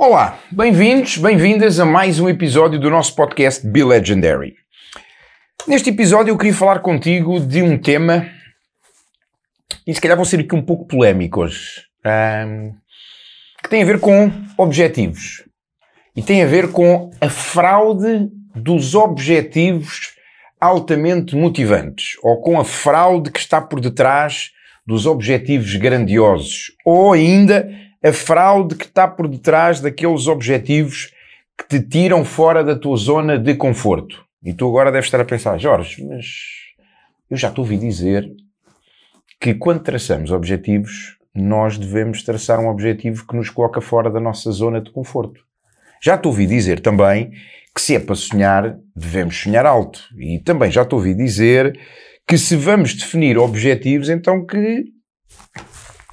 Olá, bem-vindos, bem-vindas a mais um episódio do nosso podcast Be Legendary. Neste episódio eu queria falar contigo de um tema e se calhar vou ser aqui um pouco polémico hoje, um, que tem a ver com objetivos e tem a ver com a fraude dos objetivos altamente motivantes ou com a fraude que está por detrás dos objetivos grandiosos ou ainda a fraude que está por detrás daqueles objetivos que te tiram fora da tua zona de conforto. E tu agora deves estar a pensar, Jorge, mas eu já te ouvi dizer que quando traçamos objetivos, nós devemos traçar um objetivo que nos coloca fora da nossa zona de conforto. Já te ouvi dizer também que se é para sonhar, devemos sonhar alto. E também já te ouvi dizer que se vamos definir objetivos, então que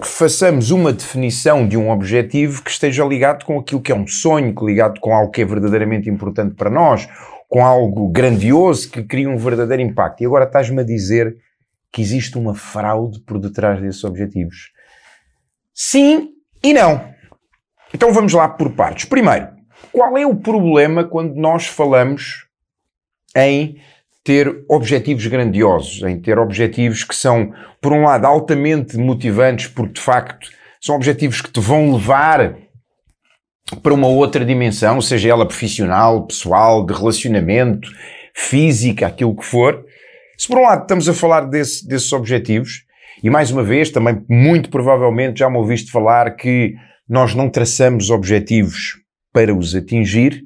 façamos uma definição de um objetivo que esteja ligado com aquilo que é um sonho, ligado com algo que é verdadeiramente importante para nós, com algo grandioso que cria um verdadeiro impacto. E agora estás-me a dizer que existe uma fraude por detrás desses objetivos. Sim e não. Então vamos lá por partes. Primeiro, qual é o problema quando nós falamos em ter objetivos grandiosos, em ter objetivos que são, por um lado, altamente motivantes, porque de facto são objetivos que te vão levar para uma outra dimensão, seja ela profissional, pessoal, de relacionamento, física, aquilo que for. Se por um lado estamos a falar desse, desses objetivos, e mais uma vez, também muito provavelmente já me ouviste falar que nós não traçamos objetivos para os atingir,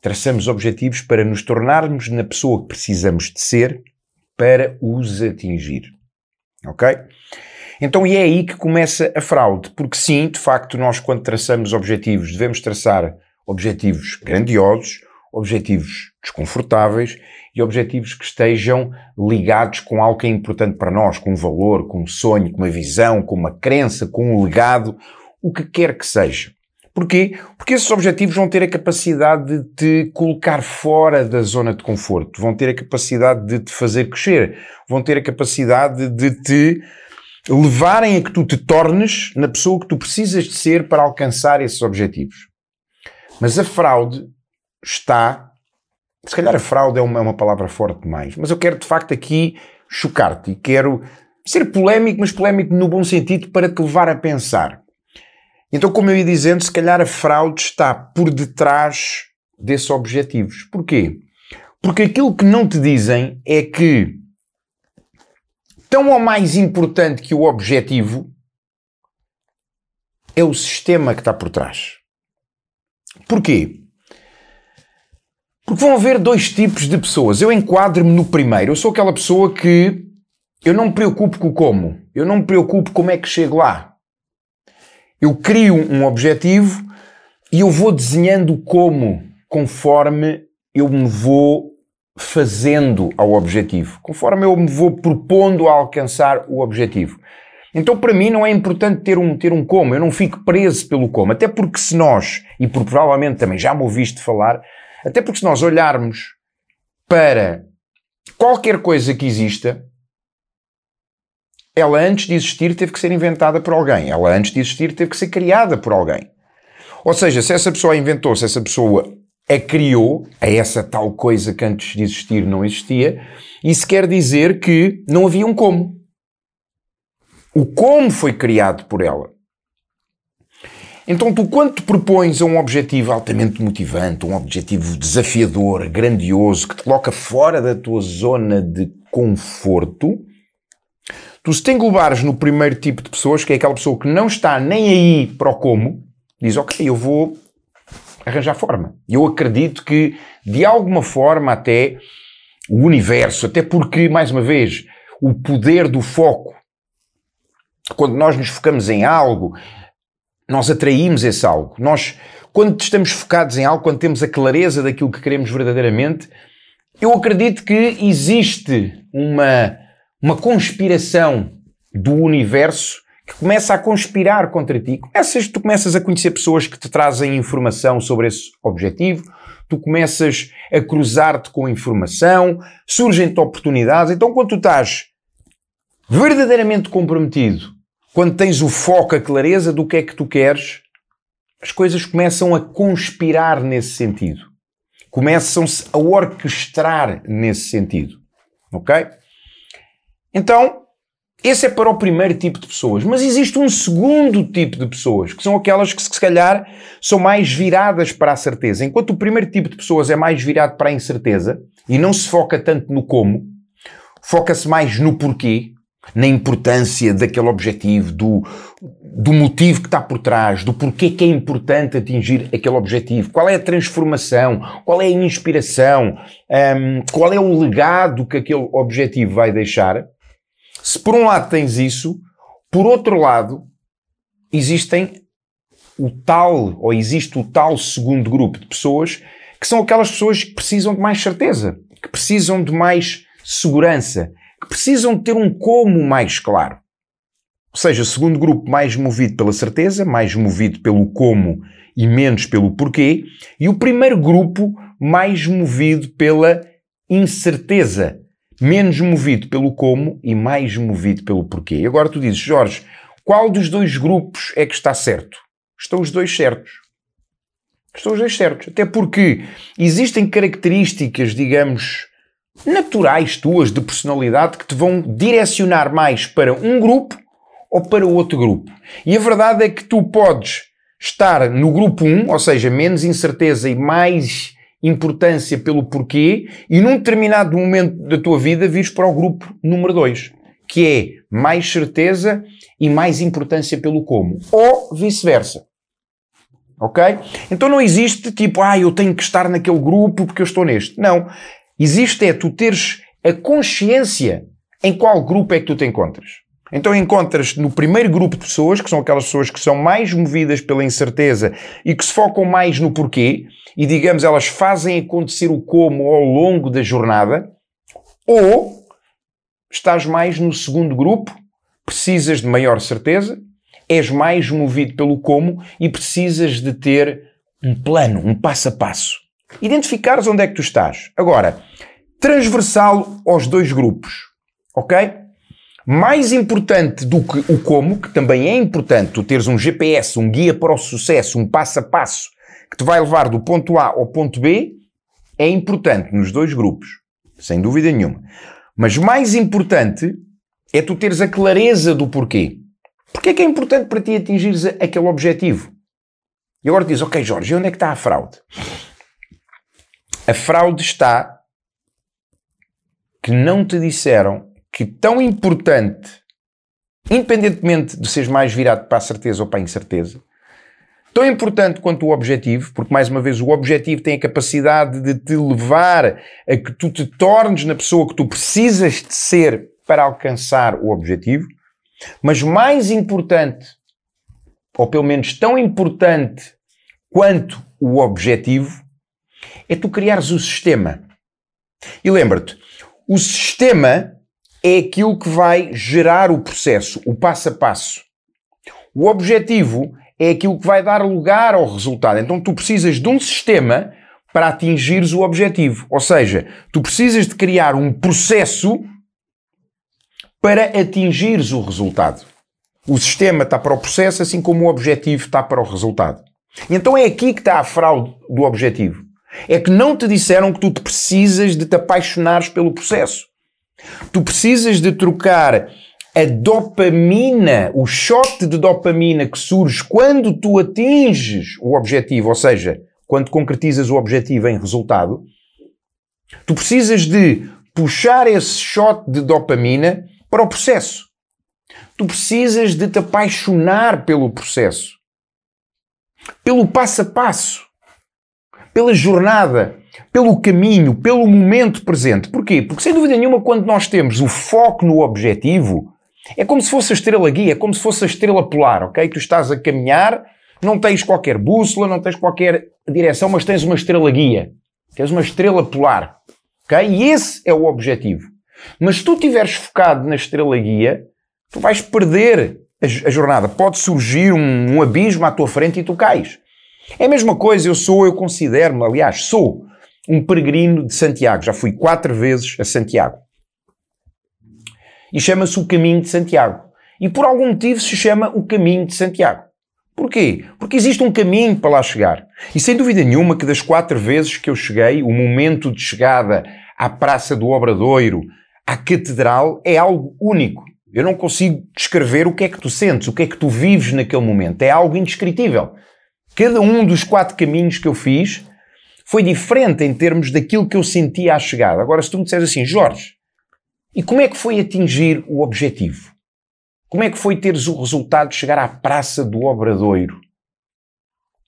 traçamos objetivos para nos tornarmos na pessoa que precisamos de ser para os atingir. Ok? Então, e é aí que começa a fraude, porque sim, de facto, nós quando traçamos objetivos, devemos traçar objetivos grandiosos, objetivos desconfortáveis e objetivos que estejam ligados com algo que é importante para nós, com um valor, com um sonho, com uma visão, com uma crença, com um legado, o que quer que seja. Porquê? Porque esses objetivos vão ter a capacidade de te colocar fora da zona de conforto, vão ter a capacidade de te fazer crescer, vão ter a capacidade de te levarem a que tu te tornes na pessoa que tu precisas de ser para alcançar esses objetivos. Mas a fraude está. Se calhar a fraude é uma, é uma palavra forte demais, mas eu quero de facto aqui chocar-te e quero ser polémico, mas polémico no bom sentido para te levar a pensar. Então, como eu ia dizendo, se calhar a fraude está por detrás desses objetivos. Porquê? Porque aquilo que não te dizem é que, tão ou mais importante que o objetivo, é o sistema que está por trás. Porquê? Porque vão haver dois tipos de pessoas. Eu enquadro-me no primeiro. Eu sou aquela pessoa que eu não me preocupo com o como. Eu não me preocupo como é que chego lá. Eu crio um objetivo e eu vou desenhando como conforme eu me vou fazendo ao objetivo, conforme eu me vou propondo a alcançar o objetivo. Então, para mim, não é importante ter um, ter um como, eu não fico preso pelo como, até porque se nós, e provavelmente também já me ouviste falar, até porque se nós olharmos para qualquer coisa que exista, ela antes de existir teve que ser inventada por alguém. Ela antes de existir teve que ser criada por alguém. Ou seja, se essa pessoa a inventou, se essa pessoa a criou, a essa tal coisa que antes de existir não existia, isso quer dizer que não havia um como. O como foi criado por ela. Então, tu, quando te propões a um objetivo altamente motivante, um objetivo desafiador, grandioso, que te coloca fora da tua zona de conforto, Tu se te englobares no primeiro tipo de pessoas, que é aquela pessoa que não está nem aí para o como, diz, ok, eu vou arranjar forma. Eu acredito que, de alguma forma, até o universo, até porque, mais uma vez, o poder do foco, quando nós nos focamos em algo, nós atraímos esse algo. Nós, quando estamos focados em algo, quando temos a clareza daquilo que queremos verdadeiramente, eu acredito que existe uma uma conspiração do universo que começa a conspirar contra ti. Começas, tu começas a conhecer pessoas que te trazem informação sobre esse objetivo, tu começas a cruzar-te com informação, surgem-te oportunidades. Então, quando tu estás verdadeiramente comprometido, quando tens o foco, a clareza do que é que tu queres, as coisas começam a conspirar nesse sentido. Começam-se a orquestrar nesse sentido. Ok? Então, esse é para o primeiro tipo de pessoas. Mas existe um segundo tipo de pessoas, que são aquelas que, se calhar, são mais viradas para a certeza. Enquanto o primeiro tipo de pessoas é mais virado para a incerteza e não se foca tanto no como, foca-se mais no porquê, na importância daquele objetivo, do, do motivo que está por trás, do porquê que é importante atingir aquele objetivo, qual é a transformação, qual é a inspiração, um, qual é o legado que aquele objetivo vai deixar. Se por um lado tens isso, por outro lado, existem o tal, ou existe o tal segundo grupo de pessoas que são aquelas pessoas que precisam de mais certeza, que precisam de mais segurança, que precisam de ter um como mais claro. Ou seja, segundo grupo mais movido pela certeza, mais movido pelo como e menos pelo porquê, e o primeiro grupo mais movido pela incerteza, menos movido pelo como e mais movido pelo porquê. E agora tu dizes, Jorge, qual dos dois grupos é que está certo? Estão os dois certos. Estão os dois certos. Até porque existem características, digamos, naturais tuas de personalidade que te vão direcionar mais para um grupo ou para outro grupo. E a verdade é que tu podes estar no grupo 1, ou seja, menos incerteza e mais importância pelo porquê, e num determinado momento da tua vida vires para o grupo número 2, que é mais certeza e mais importância pelo como. Ou vice-versa. Ok? Então não existe tipo, ah, eu tenho que estar naquele grupo porque eu estou neste. Não. Existe é tu teres a consciência em qual grupo é que tu te encontras. Então encontras no primeiro grupo de pessoas, que são aquelas pessoas que são mais movidas pela incerteza e que se focam mais no porquê, e digamos, elas fazem acontecer o como ao longo da jornada, ou estás mais no segundo grupo, precisas de maior certeza, és mais movido pelo como e precisas de ter um plano, um passo a passo. Identificares onde é que tu estás. Agora, transversal aos dois grupos, ok? Mais importante do que o como, que também é importante tu teres um GPS, um guia para o sucesso, um passo a passo que te vai levar do ponto A ao ponto B, é importante nos dois grupos, sem dúvida nenhuma. Mas mais importante é tu teres a clareza do porquê. Porquê é que é importante para ti atingires aquele objetivo? E agora diz, ok Jorge, onde é que está a fraude? A fraude está que não te disseram que tão importante, independentemente de seres mais virado para a certeza ou para a incerteza, tão importante quanto o objetivo, porque mais uma vez o objetivo tem a capacidade de te levar a que tu te tornes na pessoa que tu precisas de ser para alcançar o objetivo, mas mais importante, ou pelo menos tão importante quanto o objetivo, é tu criares o sistema. E lembra-te, o sistema é aquilo que vai gerar o processo, o passo a passo. O objetivo é aquilo que vai dar lugar ao resultado. Então tu precisas de um sistema para atingires o objetivo. Ou seja, tu precisas de criar um processo para atingires o resultado. O sistema está para o processo, assim como o objetivo está para o resultado. Então é aqui que está a fraude do objetivo. É que não te disseram que tu te precisas de te apaixonares pelo processo. Tu precisas de trocar a dopamina, o shot de dopamina que surge quando tu atinges o objetivo, ou seja, quando concretizas o objetivo em resultado, tu precisas de puxar esse shot de dopamina para o processo. Tu precisas de te apaixonar pelo processo, pelo passo a passo, pela jornada, pelo caminho, pelo momento presente. Porquê? Porque sem dúvida nenhuma, quando nós temos o foco no objetivo, é como se fosse a estrela guia, é como se fosse a estrela polar, ok? Tu estás a caminhar, não tens qualquer bússola, não tens qualquer direção, mas tens uma estrela guia. Tens uma estrela polar, ok? E esse é o objetivo. Mas se tu estiveres focado na estrela guia, tu vais perder a, a jornada. Pode surgir um, um abismo à tua frente e tu cais. É a mesma coisa, eu sou, eu considero-me, aliás, sou um peregrino de Santiago. Já fui quatro vezes a Santiago. E chama-se o Caminho de Santiago. E por algum motivo se chama o Caminho de Santiago. Porquê? Porque existe um caminho para lá chegar. E sem dúvida nenhuma que das quatro vezes que eu cheguei, o momento de chegada à Praça do Obradoiro, à Catedral, é algo único. Eu não consigo descrever o que é que tu sentes, o que é que tu vives naquele momento. É algo indescritível. Cada um dos quatro caminhos que eu fiz foi diferente em termos daquilo que eu sentia à chegada. Agora, se tu me disseres assim, Jorge, e como é que foi atingir o objetivo? Como é que foi teres o resultado de chegar à Praça do Obradoiro?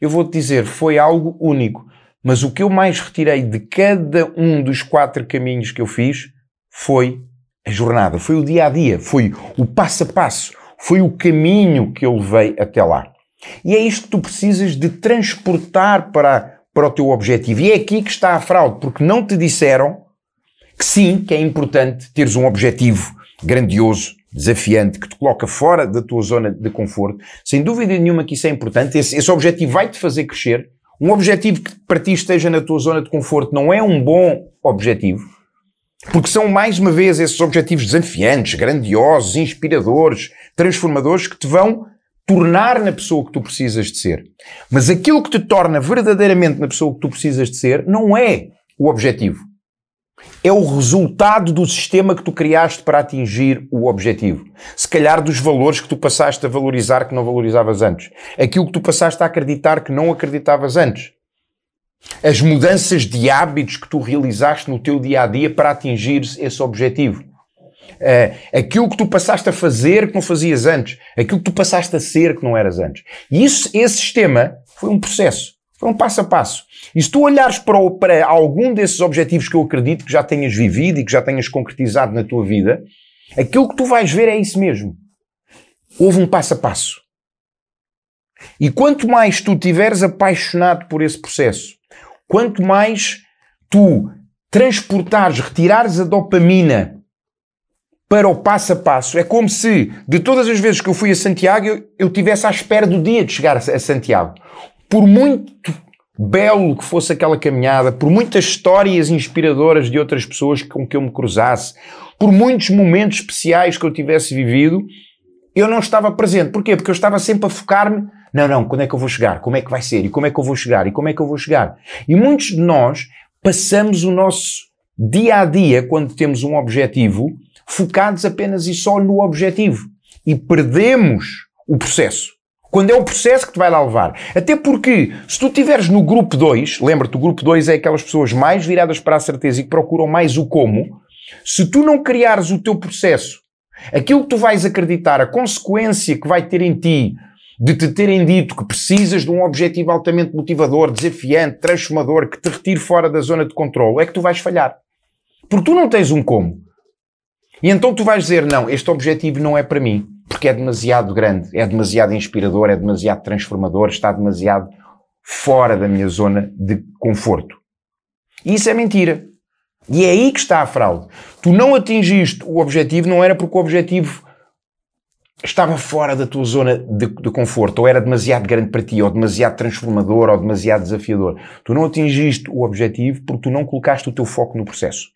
Eu vou-te dizer, foi algo único. Mas o que eu mais retirei de cada um dos quatro caminhos que eu fiz foi a jornada, foi o dia a dia, foi o passo a passo, foi o caminho que eu levei até lá. E é isto que tu precisas de transportar para, para o teu objetivo. E é aqui que está a fraude, porque não te disseram que sim, que é importante teres um objetivo grandioso, desafiante, que te coloca fora da tua zona de conforto. Sem dúvida nenhuma que isso é importante. Esse, esse objetivo vai te fazer crescer. Um objetivo que para ti esteja na tua zona de conforto não é um bom objetivo. Porque são mais uma vez esses objetivos desafiantes, grandiosos, inspiradores, transformadores que te vão tornar na pessoa que tu precisas de ser. Mas aquilo que te torna verdadeiramente na pessoa que tu precisas de ser não é o objetivo. É o resultado do sistema que tu criaste para atingir o objetivo. Se calhar dos valores que tu passaste a valorizar que não valorizavas antes. Aquilo que tu passaste a acreditar que não acreditavas antes. As mudanças de hábitos que tu realizaste no teu dia a dia para atingir esse objetivo. Uh, aquilo que tu passaste a fazer que não fazias antes, aquilo que tu passaste a ser que não eras antes. E isso, esse sistema foi um processo, foi um passo a passo. E se tu olhares para, o, para algum desses objetivos que eu acredito que já tenhas vivido e que já tenhas concretizado na tua vida, aquilo que tu vais ver é isso mesmo. Houve um passo a passo. E quanto mais tu tiveres apaixonado por esse processo, quanto mais tu transportares, retirares a dopamina para o passo a passo, é como se de todas as vezes que eu fui a Santiago eu, eu tivesse à espera do dia de chegar a, a Santiago. Por muito belo que fosse aquela caminhada, por muitas histórias inspiradoras de outras pessoas com que eu me cruzasse, por muitos momentos especiais que eu tivesse vivido, eu não estava presente. Porquê? Porque eu estava sempre a focar-me não, não, quando é que eu vou chegar? Como é que vai ser? E como é que eu vou chegar? E como é que eu vou chegar? E muitos de nós passamos o nosso dia a dia, quando temos um objetivo, focados apenas e só no objetivo. E perdemos o processo. Quando é o processo que te vai lá levar. Até porque, se tu estiveres no grupo 2, lembra-te, o grupo 2 é aquelas pessoas mais viradas para a certeza e que procuram mais o como. Se tu não criares o teu processo, aquilo que tu vais acreditar, a consequência que vai ter em ti de te terem dito que precisas de um objetivo altamente motivador, desafiante, transformador, que te retire fora da zona de controle, é que tu vais falhar. Porque tu não tens um como. E então tu vais dizer, não, este objetivo não é para mim, porque é demasiado grande, é demasiado inspirador, é demasiado transformador, está demasiado fora da minha zona de conforto. E isso é mentira. E é aí que está a fraude. Tu não atingiste o objetivo, não era porque o objetivo estava fora da tua zona de, de, conforto, ou era demasiado grande para ti, ou demasiado transformador, ou demasiado desafiador. Tu não atingiste o objetivo porque tu não colocaste o teu foco no processo.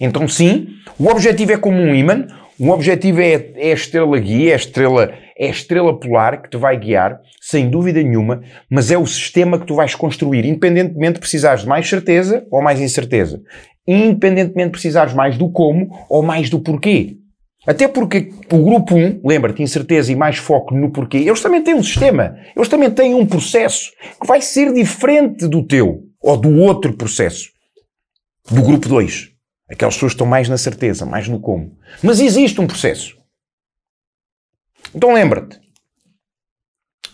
Então, sim, o objetivo é como um imã, o objetivo é, é a estrela guia, é a estrela, é a estrela polar que te vai guiar, sem dúvida nenhuma, mas é o sistema que tu vais construir, independentemente de precisares de mais certeza ou mais incerteza. Independentemente de precisares mais do como ou mais do porquê. Até porque o grupo 1, lembra-te, incerteza e mais foco no porquê, eles também têm um sistema, eles também têm um processo que vai ser diferente do teu ou do outro processo. Do grupo 2. Aquelas pessoas estão mais na certeza, mais no como. Mas existe um processo. Então lembra-te.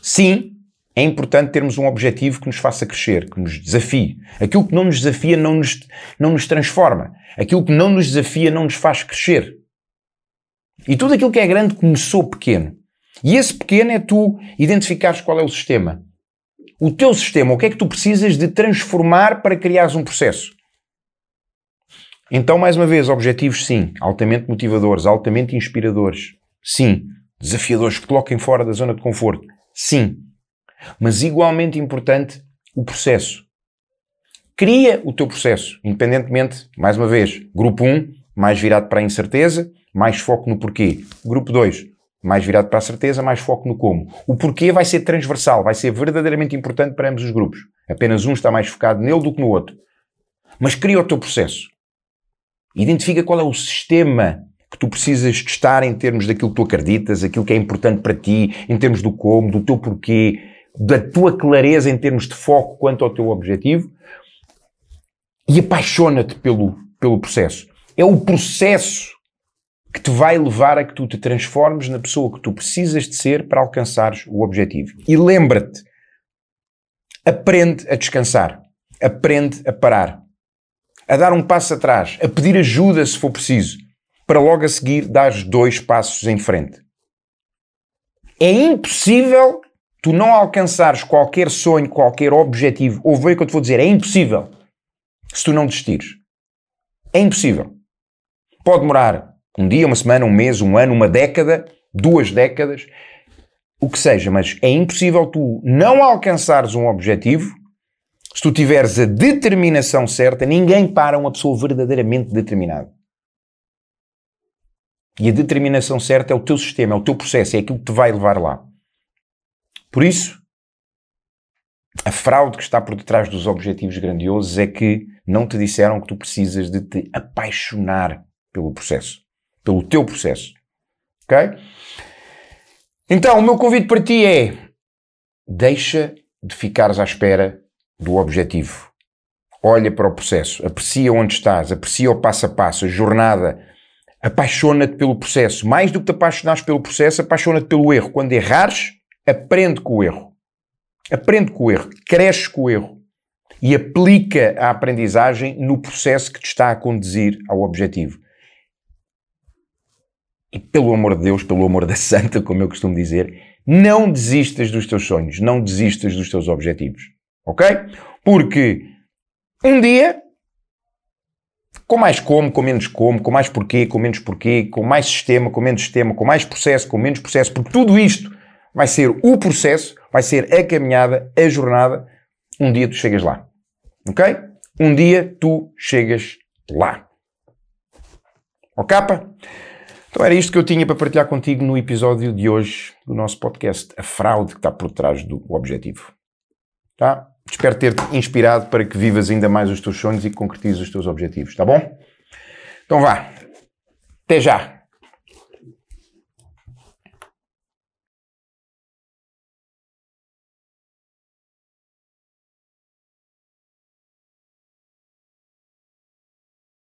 Sim, é importante termos um objetivo que nos faça crescer, que nos desafie. Aquilo que não nos desafia não nos, não nos transforma. Aquilo que não nos desafia não nos faz crescer. E tudo aquilo que é grande começou pequeno. E esse pequeno é tu identificares qual é o sistema. O teu sistema, o que é que tu precisas de transformar para criares um processo. Então, mais uma vez, objetivos sim, altamente motivadores, altamente inspiradores, sim. Desafiadores que coloquem fora da zona de conforto, sim. Mas igualmente importante, o processo. Cria o teu processo, independentemente, mais uma vez, grupo 1, mais virado para a incerteza, mais foco no porquê. Grupo 2, mais virado para a certeza, mais foco no como. O porquê vai ser transversal, vai ser verdadeiramente importante para ambos os grupos. Apenas um está mais focado nele do que no outro. Mas cria o teu processo. Identifica qual é o sistema que tu precisas testar em termos daquilo que tu acreditas, aquilo que é importante para ti, em termos do como, do teu porquê, da tua clareza em termos de foco quanto ao teu objetivo e apaixona-te pelo, pelo processo. É o processo que te vai levar a que tu te transformes na pessoa que tu precisas de ser para alcançares o objetivo. E lembra-te, aprende a descansar, aprende a parar, a dar um passo atrás, a pedir ajuda se for preciso, para logo a seguir dar dois passos em frente. É impossível tu não alcançares qualquer sonho, qualquer objetivo, ou ver o que eu te vou dizer, é impossível se tu não desistires. É impossível. Pode demorar um dia, uma semana, um mês, um ano, uma década, duas décadas, o que seja, mas é impossível tu não alcançares um objetivo se tu tiveres a determinação certa. Ninguém para uma pessoa verdadeiramente determinada. E a determinação certa é o teu sistema, é o teu processo, é aquilo que te vai levar lá. Por isso, a fraude que está por detrás dos objetivos grandiosos é que não te disseram que tu precisas de te apaixonar pelo processo pelo teu processo. Ok? Então, o meu convite para ti é: deixa de ficares à espera do objetivo. Olha para o processo, aprecia onde estás, aprecia o passo a passo, a jornada. Apaixona-te pelo processo. Mais do que te apaixonares pelo processo, apaixona-te pelo erro. Quando errares, aprende com o erro. Aprende com o erro, cresce com o erro e aplica a aprendizagem no processo que te está a conduzir ao objetivo. E pelo amor de Deus, pelo amor da Santa, como eu costumo dizer, não desistas dos teus sonhos, não desistas dos teus objetivos. Ok? Porque um dia, com mais como, com menos como, com mais porquê, com menos porquê, com mais sistema, com menos sistema, com mais processo, com menos processo, porque tudo isto vai ser o processo, vai ser a caminhada, a jornada. Um dia tu chegas lá. Ok? Um dia tu chegas lá. Ok? Então era isto que eu tinha para partilhar contigo no episódio de hoje do nosso podcast, a fraude que está por trás do objetivo. Tá? Espero ter-te inspirado para que vivas ainda mais os teus sonhos e concretizes os teus objetivos, tá bom? Então vá. Até já!